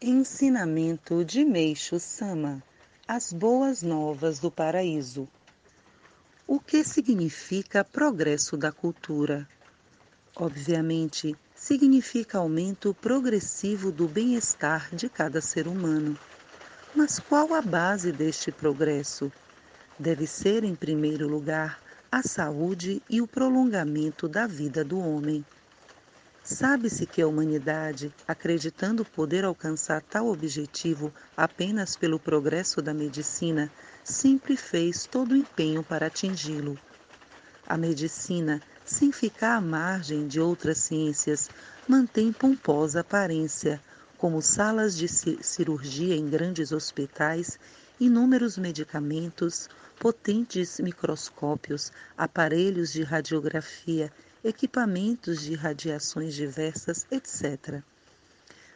Ensinamento de Meixo Sama As Boas Novas do Paraíso O que significa progresso da cultura? Obviamente, significa aumento progressivo do bem-estar de cada ser humano. Mas qual a base deste progresso? Deve ser, em primeiro lugar, a saúde e o prolongamento da vida do homem. Sabe-se que a humanidade, acreditando poder alcançar tal objetivo apenas pelo progresso da medicina, sempre fez todo o empenho para atingi-lo. A medicina, sem ficar à margem de outras ciências, mantém pomposa aparência, como salas de cirurgia em grandes hospitais, inúmeros medicamentos, potentes microscópios, aparelhos de radiografia equipamentos de radiações diversas, etc.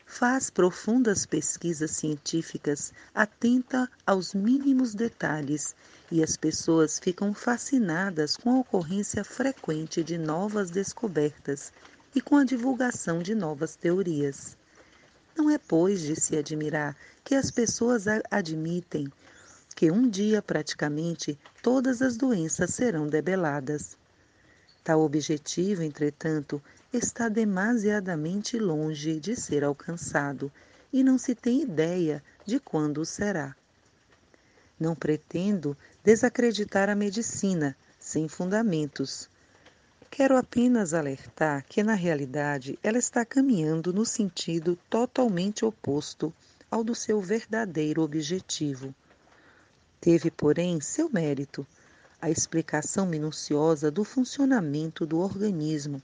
Faz profundas pesquisas científicas, atenta aos mínimos detalhes, e as pessoas ficam fascinadas com a ocorrência frequente de novas descobertas e com a divulgação de novas teorias. Não é, pois, de se admirar que as pessoas admitem que um dia praticamente todas as doenças serão debeladas. Tal objetivo, entretanto, está demasiadamente longe de ser alcançado e não se tem ideia de quando será. Não pretendo desacreditar a medicina sem fundamentos. Quero apenas alertar que, na realidade, ela está caminhando no sentido totalmente oposto ao do seu verdadeiro objetivo. Teve, porém, seu mérito a explicação minuciosa do funcionamento do organismo,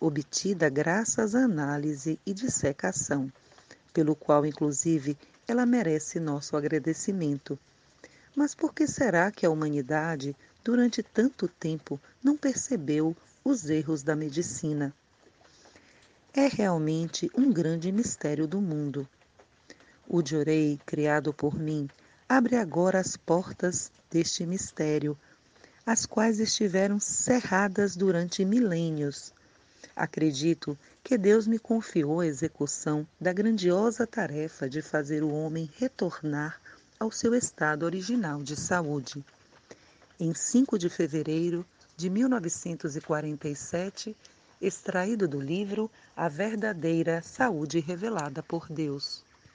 obtida graças à análise e dissecação, pelo qual, inclusive, ela merece nosso agradecimento. Mas por que será que a humanidade, durante tanto tempo, não percebeu os erros da medicina? É realmente um grande mistério do mundo. O Diorei, criado por mim, abre agora as portas deste mistério as quais estiveram cerradas durante milênios. Acredito que Deus me confiou a execução da grandiosa tarefa de fazer o homem retornar ao seu estado original de saúde. Em 5 de fevereiro de 1947, extraído do livro A Verdadeira Saúde Revelada por Deus.